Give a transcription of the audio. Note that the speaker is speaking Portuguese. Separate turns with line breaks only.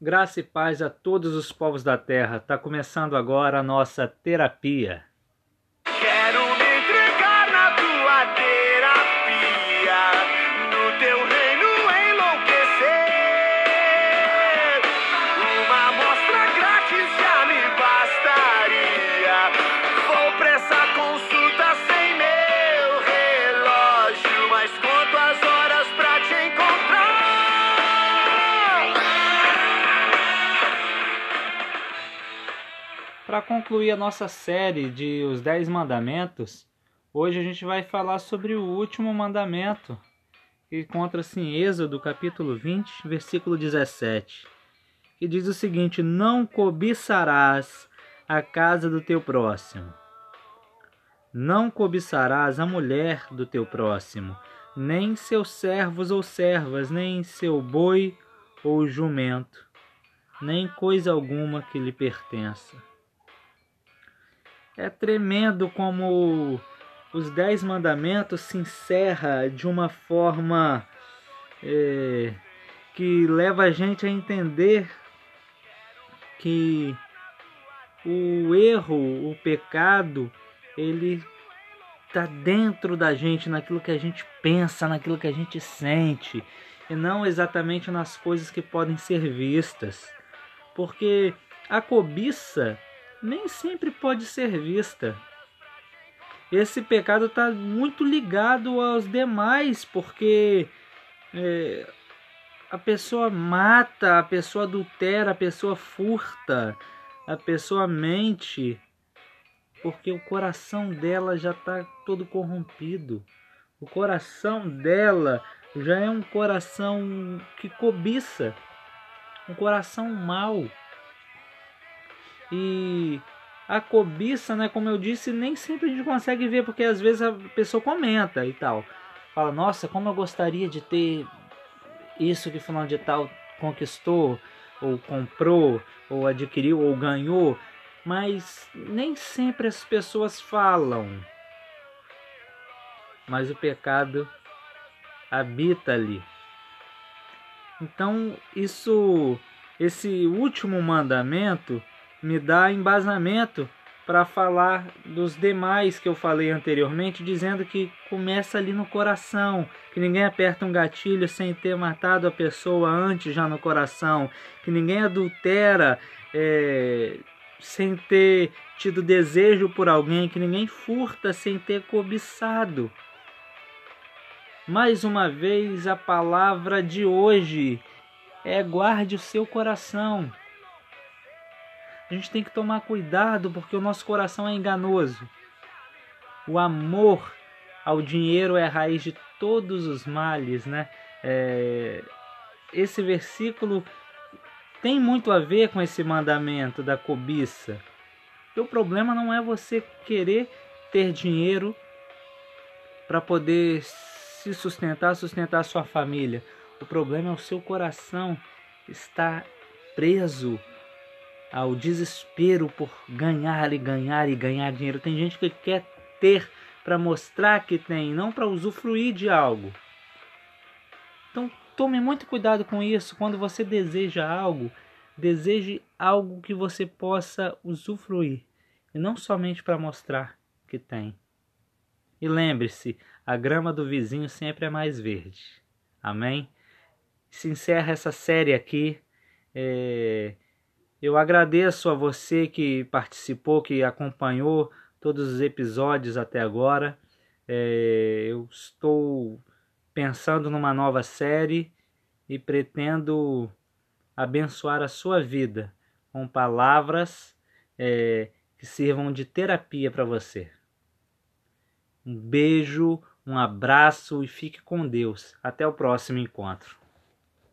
Graça e paz a todos os povos da terra. Está começando agora a nossa terapia. Para concluir a nossa série de Os Dez Mandamentos, hoje a gente vai falar sobre o último mandamento, que encontra-se em Êxodo, capítulo 20, versículo 17, que diz o seguinte: Não cobiçarás a casa do teu próximo. Não cobiçarás a mulher do teu próximo, nem seus servos ou servas, nem seu boi ou jumento, nem coisa alguma que lhe pertença. É tremendo como os Dez Mandamentos se encerra de uma forma é, que leva a gente a entender que o erro, o pecado, ele está dentro da gente, naquilo que a gente pensa, naquilo que a gente sente, e não exatamente nas coisas que podem ser vistas. Porque a cobiça nem sempre pode ser vista. Esse pecado está muito ligado aos demais, porque é, a pessoa mata, a pessoa adultera, a pessoa furta, a pessoa mente, porque o coração dela já está todo corrompido. O coração dela já é um coração que cobiça, um coração mau. E a cobiça, né, como eu disse, nem sempre a gente consegue ver, porque às vezes a pessoa comenta e tal. Fala, nossa, como eu gostaria de ter isso que fulano de tal conquistou, ou comprou, ou adquiriu, ou ganhou. Mas nem sempre as pessoas falam. Mas o pecado habita ali. Então, isso esse último mandamento me dá embasamento para falar dos demais que eu falei anteriormente, dizendo que começa ali no coração, que ninguém aperta um gatilho sem ter matado a pessoa antes já no coração, que ninguém adultera é, sem ter tido desejo por alguém, que ninguém furta sem ter cobiçado. Mais uma vez, a palavra de hoje é guarde o seu coração. A gente tem que tomar cuidado porque o nosso coração é enganoso. O amor ao dinheiro é a raiz de todos os males, né? É... Esse versículo tem muito a ver com esse mandamento da cobiça. o problema não é você querer ter dinheiro para poder se sustentar, sustentar a sua família. O problema é o seu coração estar preso ao desespero por ganhar e ganhar e ganhar dinheiro. Tem gente que quer ter para mostrar que tem, não para usufruir de algo. Então tome muito cuidado com isso. Quando você deseja algo, deseje algo que você possa usufruir e não somente para mostrar que tem. E lembre-se, a grama do vizinho sempre é mais verde. Amém? Se encerra essa série aqui. É eu agradeço a você que participou, que acompanhou todos os episódios até agora. É, eu estou pensando numa nova série e pretendo abençoar a sua vida com palavras é, que sirvam de terapia para você. Um beijo, um abraço e fique com Deus. Até o próximo encontro.